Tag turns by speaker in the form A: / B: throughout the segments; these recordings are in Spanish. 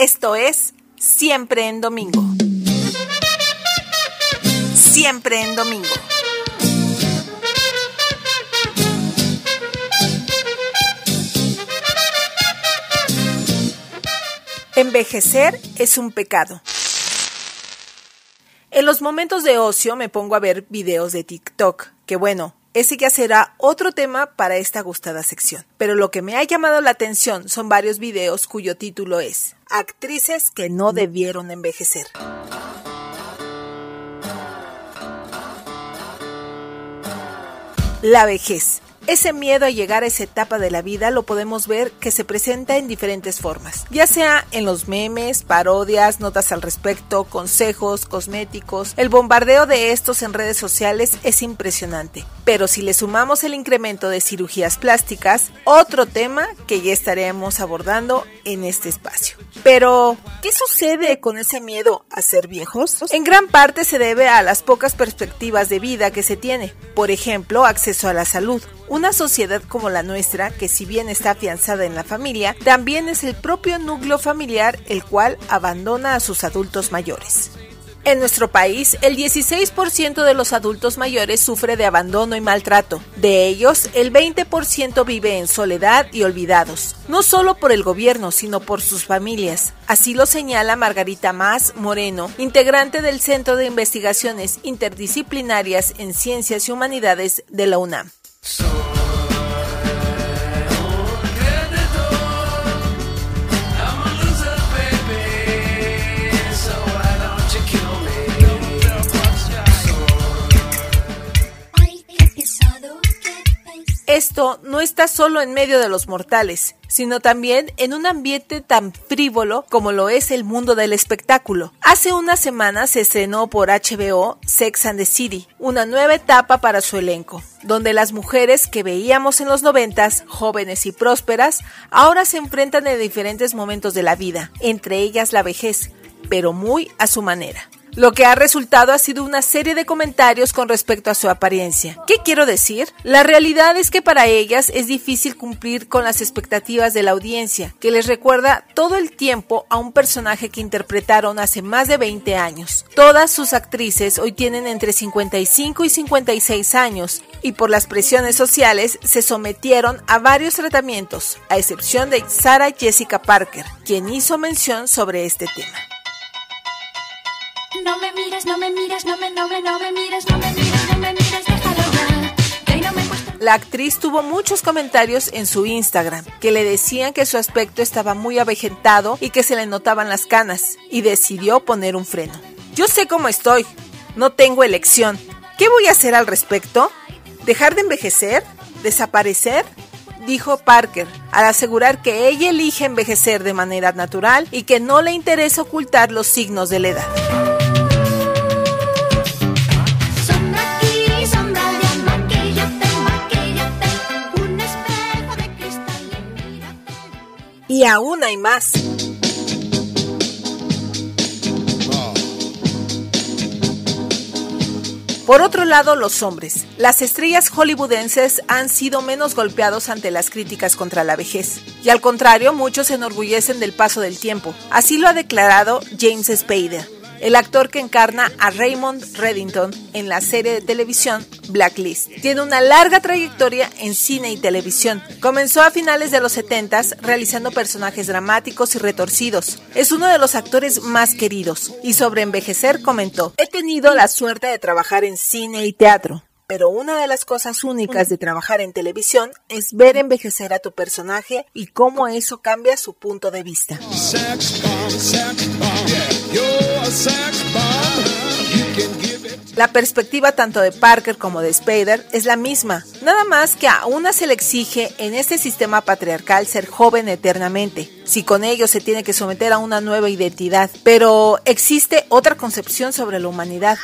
A: Esto es Siempre en Domingo. Siempre en Domingo. Envejecer es un pecado. En los momentos de ocio me pongo a ver videos de TikTok, que bueno, ese ya será otro tema para esta gustada sección. Pero lo que me ha llamado la atención son varios videos cuyo título es Actrices que no debieron envejecer. La vejez. Ese miedo a llegar a esa etapa de la vida lo podemos ver que se presenta en diferentes formas, ya sea en los memes, parodias, notas al respecto, consejos, cosméticos. El bombardeo de estos en redes sociales es impresionante. Pero si le sumamos el incremento de cirugías plásticas, otro tema que ya estaremos abordando en este espacio. Pero, ¿qué sucede con ese miedo a ser viejos? En gran parte se debe a las pocas perspectivas de vida que se tiene. Por ejemplo, acceso a la salud. Una sociedad como la nuestra, que si bien está afianzada en la familia, también es el propio núcleo familiar el cual abandona a sus adultos mayores. En nuestro país, el 16% de los adultos mayores sufre de abandono y maltrato. De ellos, el 20% vive en soledad y olvidados, no solo por el gobierno, sino por sus familias. Así lo señala Margarita Más Moreno, integrante del Centro de Investigaciones Interdisciplinarias en Ciencias y Humanidades de la UNAM. Esto no está solo en medio de los mortales, sino también en un ambiente tan frívolo como lo es el mundo del espectáculo. Hace unas semanas se estrenó por HBO Sex and the City, una nueva etapa para su elenco, donde las mujeres que veíamos en los noventas, jóvenes y prósperas, ahora se enfrentan en diferentes momentos de la vida, entre ellas la vejez, pero muy a su manera. Lo que ha resultado ha sido una serie de comentarios con respecto a su apariencia. ¿Qué quiero decir? La realidad es que para ellas es difícil cumplir con las expectativas de la audiencia, que les recuerda todo el tiempo a un personaje que interpretaron hace más de 20 años. Todas sus actrices hoy tienen entre 55 y 56 años y por las presiones sociales se sometieron a varios tratamientos, a excepción de Sarah Jessica Parker, quien hizo mención sobre este tema. No me mires, no me mires, no me, no me, no me mires, no me mires, no me mires, déjalo ya. La actriz tuvo muchos comentarios en su Instagram que le decían que su aspecto estaba muy avejentado y que se le notaban las canas y decidió poner un freno. Yo sé cómo estoy, no tengo elección. ¿Qué voy a hacer al respecto? ¿Dejar de envejecer? ¿Desaparecer? dijo Parker, al asegurar que ella elige envejecer de manera natural y que no le interesa ocultar los signos de la edad. Y aún hay más. Por otro lado, los hombres. Las estrellas hollywoodenses han sido menos golpeados ante las críticas contra la vejez. Y al contrario, muchos se enorgullecen del paso del tiempo. Así lo ha declarado James Spader el actor que encarna a Raymond Reddington en la serie de televisión Blacklist. Tiene una larga trayectoria en cine y televisión. Comenzó a finales de los 70 realizando personajes dramáticos y retorcidos. Es uno de los actores más queridos y sobre envejecer comentó, he tenido la suerte de trabajar en cine y teatro. Pero una de las cosas únicas de trabajar en televisión es ver envejecer a tu personaje y cómo eso cambia su punto de vista. La perspectiva tanto de Parker como de Spader es la misma, nada más que a una se le exige en este sistema patriarcal ser joven eternamente, si con ello se tiene que someter a una nueva identidad, pero existe otra concepción sobre la humanidad.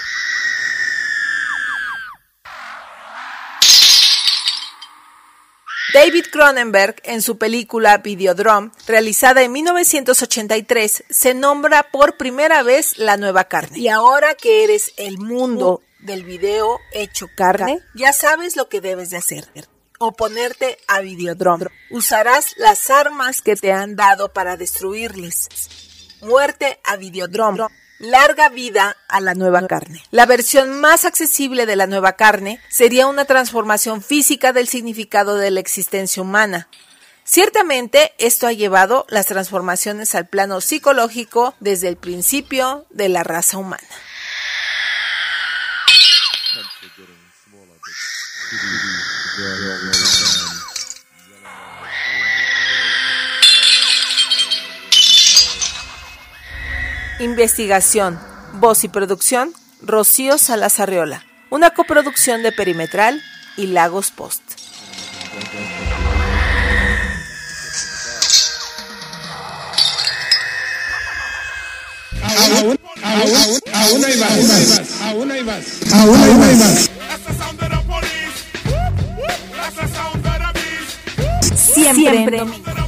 A: David Cronenberg, en su película Videodrome, realizada en 1983, se nombra por primera vez la nueva carne. Y ahora que eres el mundo del video hecho carne, ya sabes lo que debes de hacer. Oponerte a Videodrome. Usarás las armas que te han dado para destruirles. Muerte a Videodrome. Larga vida a la nueva carne. La versión más accesible de la nueva carne sería una transformación física del significado de la existencia humana. Ciertamente, esto ha llevado las transformaciones al plano psicológico desde el principio de la raza humana. Investigación, voz y producción, Rocío Salazarriola. Una coproducción de Perimetral y Lagos Post.
B: Aún, aún, aún hay más. Aún hay más. Aún hay más.
A: Siempre, Siempre.